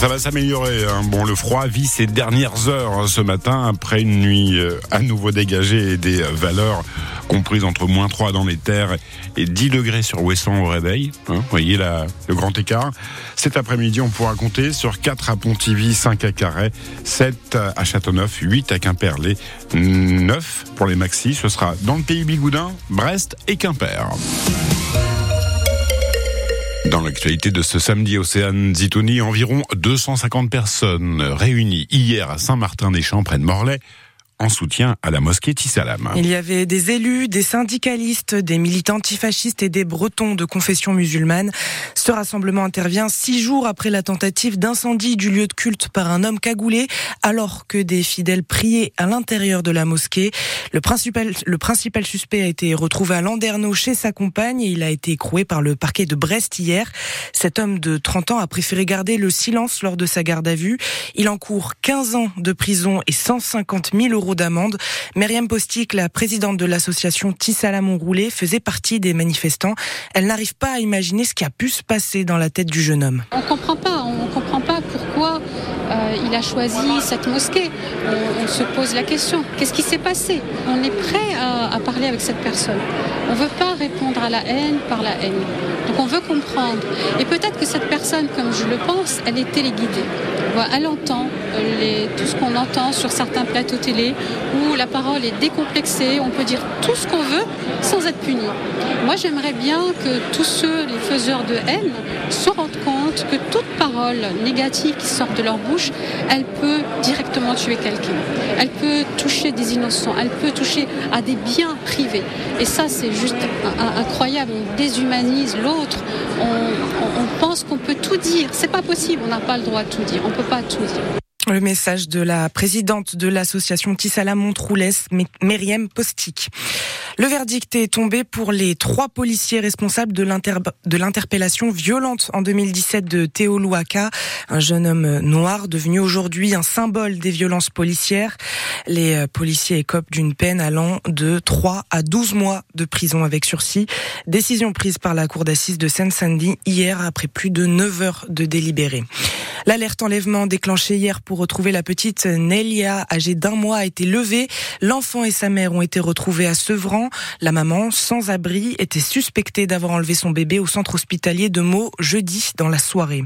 Ça va s'améliorer. Hein. Bon, le froid vit ses dernières heures hein, ce matin après une nuit euh, à nouveau dégagée et des valeurs comprises entre moins 3 dans les terres et 10 degrés sur Ouessant au réveil. Hein. Vous voyez le grand écart. Cet après-midi, on pourra compter sur 4 à Pontivy, 5 à Carhaix, 7 à Châteauneuf, 8 à Quimperlé, 9 pour les maxis. Ce sera dans le pays Bigoudin, Brest et Quimper. Dans l'actualité de ce samedi, Océane Zitouni, environ 250 personnes réunies hier à Saint-Martin-des-Champs près de Morlaix en soutien à la mosquée Tissalam. Il y avait des élus, des syndicalistes, des militants antifascistes et des bretons de confession musulmane. Ce rassemblement intervient six jours après la tentative d'incendie du lieu de culte par un homme cagoulé, alors que des fidèles priaient à l'intérieur de la mosquée. Le principal, le principal suspect a été retrouvé à Landerneau chez sa compagne et il a été écroué par le parquet de Brest hier. Cet homme de 30 ans a préféré garder le silence lors de sa garde à vue. Il encourt 15 ans de prison et 150 000 euros d'amende. Myriam Postic, la présidente de l'association Tissalamon Roulé, faisait partie des manifestants. Elle n'arrive pas à imaginer ce qui a pu se passer dans la tête du jeune homme. On comprend pas, on comprend pas il a choisi cette mosquée. On, se pose la question, qu'est-ce qui s'est passé? On est prêt à, parler avec cette personne. On ne veut pas répondre à la haine par la haine. Donc on veut comprendre. Et peut-être que cette personne, comme je le pense, elle est téléguidée. Elle entend les, tout ce qu'on entend sur certains plateaux télé où la parole est décomplexée, on peut dire tout ce qu'on veut sans être puni. Moi, j'aimerais bien que tous ceux, les faiseurs de haine, se rendent compte que toute parole négative qui sort de leur bouche, elle peut directement tuer quelqu'un. Elle peut toucher des innocents, elle peut toucher à des biens privés. Et ça, c'est juste incroyable. On déshumanise l'autre. On, pense qu'on peut tout dire. C'est pas possible. On n'a pas le droit de tout dire. On peut pas tout dire. Le message de la présidente de l'association Tissala Montroulès, Myriam Postic. Le verdict est tombé pour les trois policiers responsables de l'interpellation violente en 2017 de Théo Louaka, un jeune homme noir devenu aujourd'hui un symbole des violences policières. Les euh, policiers écopent d'une peine allant de 3 à 12 mois de prison avec sursis. Décision prise par la cour d'assises de Seine-Saint-Denis hier après plus de 9 heures de délibéré. L'alerte enlèvement déclenchée hier pour retrouver la petite Nelia, âgée d'un mois, a été levée. L'enfant et sa mère ont été retrouvés à Sevran. La maman, sans abri, était suspectée d'avoir enlevé son bébé au centre hospitalier de Meaux jeudi dans la soirée.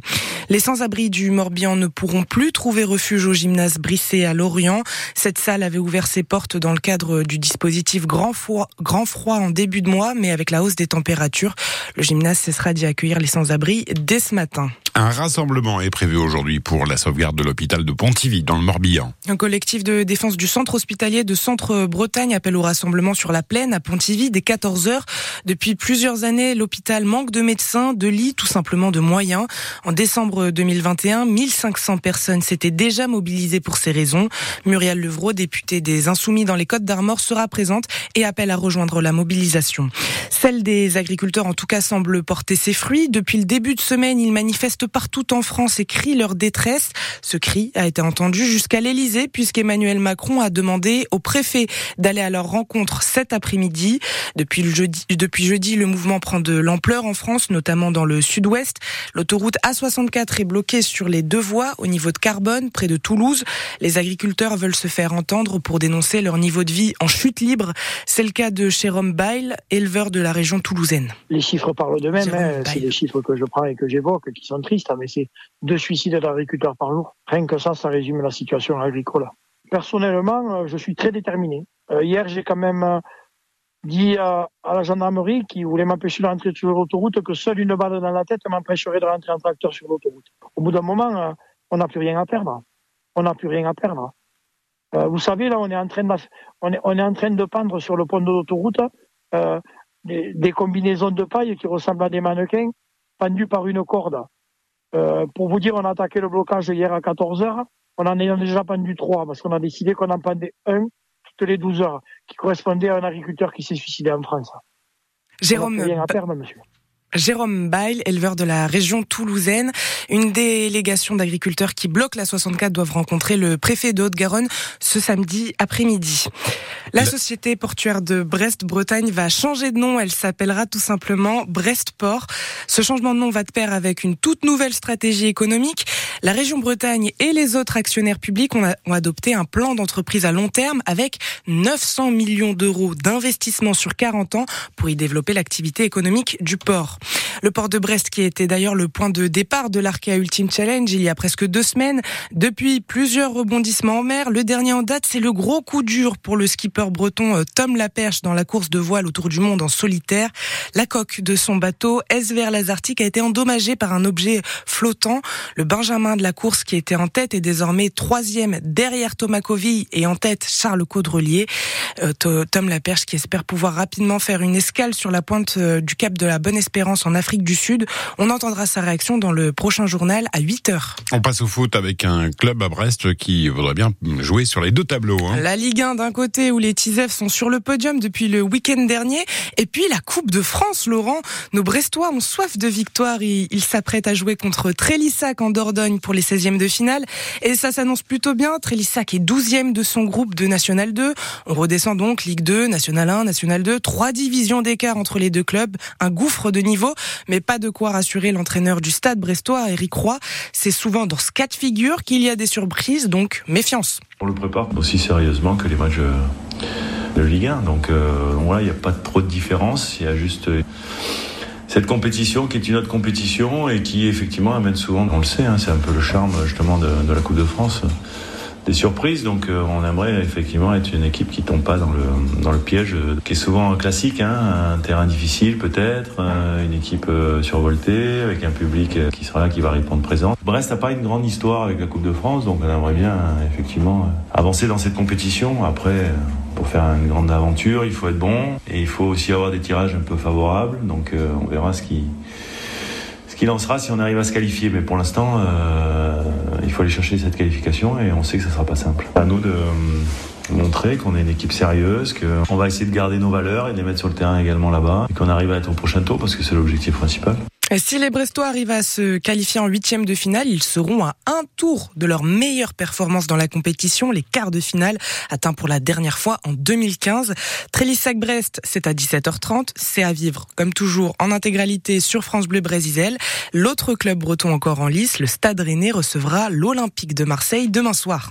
Les sans-abri du Morbihan ne pourront plus trouver refuge au gymnase Brissé à Lorient. Cette salle avait ouvert ses portes dans le cadre du dispositif Grand Froid, Grand Froid en début de mois, mais avec la hausse des températures, le gymnase cessera d'y accueillir les sans-abri dès ce matin. Un rassemblement est prévu aujourd'hui pour la sauvegarde de l'hôpital de Pontivy dans le Morbihan. Un collectif de défense du centre hospitalier de Centre Bretagne appelle au rassemblement sur la plaine à Pontivy dès 14 heures. Depuis plusieurs années, l'hôpital manque de médecins, de lits, tout simplement de moyens. En décembre 2021, 1500 personnes s'étaient déjà mobilisées pour ces raisons. Muriel Levrault, députée des Insoumis dans les Côtes d'Armor, sera présente et appelle à rejoindre la mobilisation. Celle des agriculteurs, en tout cas, semble porter ses fruits. Depuis le début de semaine, ils manifestent partout en France et crient leur détresse. Ce cri a été entendu jusqu'à l'Elysée puisqu'Emmanuel Macron a demandé au préfet d'aller à leur rencontre cet après-midi. Depuis le jeudi, depuis jeudi, le mouvement prend de l'ampleur en France, notamment dans le sud-ouest. L'autoroute A64 est bloquée sur les deux voies au niveau de Carbone, près de Toulouse. Les agriculteurs veulent se faire entendre pour dénoncer leur niveau de vie en chute libre. C'est le cas de Jérôme Bail, éleveur de la région toulousaine. Les chiffres parlent d'eux-mêmes. Hein. C'est les chiffres que je prends et que j'évoque qui sont tristes mais c'est deux suicides d'agriculteurs par jour. Rien que ça, ça résume la situation agricole. Personnellement, euh, je suis très déterminé. Euh, hier, j'ai quand même euh, dit à, la gendarmerie qui voulait m'empêcher de rentrer sur l'autoroute que seule une balle dans la tête m'empêcherait de rentrer en tracteur sur l'autoroute. Au bout d'un moment, on n'a plus rien à perdre. On n'a plus rien à perdre. vous savez, là, on est en train de, on pendre sur le pont de l'autoroute des, des, combinaisons de paille qui ressemblent à des mannequins pendus par une corde. Euh, pour vous dire, on a attaqué le blocage hier à 14 heures. On en a déjà pendu trois parce qu'on a décidé qu'on en pendait un toutes les 12 heures, qui correspondait à un agriculteur qui s'est suicidé en France. Jérôme, rien à perdre, monsieur. Jérôme Bail, éleveur de la région toulousaine. Une délégation d'agriculteurs qui bloquent la 64 doivent rencontrer le préfet de Haute-Garonne ce samedi après-midi. La société portuaire de Brest-Bretagne va changer de nom. Elle s'appellera tout simplement Brest Port. Ce changement de nom va de pair avec une toute nouvelle stratégie économique. La région Bretagne et les autres actionnaires publics ont, adopté un plan d'entreprise à long terme avec 900 millions d'euros d'investissement sur 40 ans pour y développer l'activité économique du port. Le port de Brest qui était d'ailleurs le point de départ de l'Arkea Ultimate Challenge il y a presque deux semaines. Depuis plusieurs rebondissements en mer, le dernier en date c'est le gros coup dur pour le skipper breton euh, Tom Laperche dans la course de voile autour du monde en solitaire. La coque de son bateau SVR Lazartique a été endommagée par un objet flottant. Le Benjamin de la course qui était en tête est désormais troisième derrière Thomas Coville et en tête Charles Caudrelier. Euh, Tom Laperche qui espère pouvoir rapidement faire une escale sur la pointe euh, du cap de la Bonne Espérance en Afrique du Sud. On entendra sa réaction dans le prochain journal à 8 heures. On passe au foot avec un club à Brest qui voudrait bien jouer sur les deux tableaux. Hein. La Ligue 1 d'un côté où les Tisef sont sur le podium depuis le week-end dernier et puis la Coupe de France, Laurent. Nos Brestois ont soif de victoire. Ils s'apprêtent à jouer contre Trélissac en Dordogne pour les 16e de finale et ça s'annonce plutôt bien. Trélissac est 12e de son groupe de National 2. On redescend donc Ligue 2, National 1, National 2, trois divisions d'écart entre les deux clubs, un gouffre de niveau, mais pas de quoi rassurer l'entraîneur du stade brestois, Eric Roy. C'est souvent dans ce cas de figure qu'il y a des surprises, donc méfiance. On le prépare aussi sérieusement que les matchs de Ligue 1, donc euh, voilà, il n'y a pas trop de différence, il y a juste euh, cette compétition qui est une autre compétition et qui effectivement amène souvent, on le sait, hein, c'est un peu le charme justement de la Coupe de France des surprises. Donc euh, on aimerait effectivement être une équipe qui tombe pas dans le, dans le piège, euh, qui est souvent classique, hein, un terrain difficile peut-être, euh, une équipe survoltée, avec un public qui sera là, qui va répondre présent. Brest n'a pas une grande histoire avec la Coupe de France, donc on aimerait bien effectivement avancer dans cette compétition. Après, pour faire une grande aventure, il faut être bon et il faut aussi avoir des tirages un peu favorables. Donc on verra ce qui ce qu'il en sera si on arrive à se qualifier. Mais pour l'instant, euh, il faut aller chercher cette qualification et on sait que ça sera pas simple. À nous de euh, montrer qu'on est une équipe sérieuse, qu'on va essayer de garder nos valeurs et de les mettre sur le terrain également là-bas, et qu'on arrive à être au prochain tour parce que c'est l'objectif principal. Si les Brestois arrivent à se qualifier en huitième de finale, ils seront à un tour de leur meilleure performance dans la compétition, les quarts de finale, atteints pour la dernière fois en 2015. Trélissac-Brest, c'est à 17h30, c'est à vivre, comme toujours, en intégralité sur France Bleu Brésil. L'autre club breton encore en lice, le Stade Rennais, recevra l'Olympique de Marseille demain soir.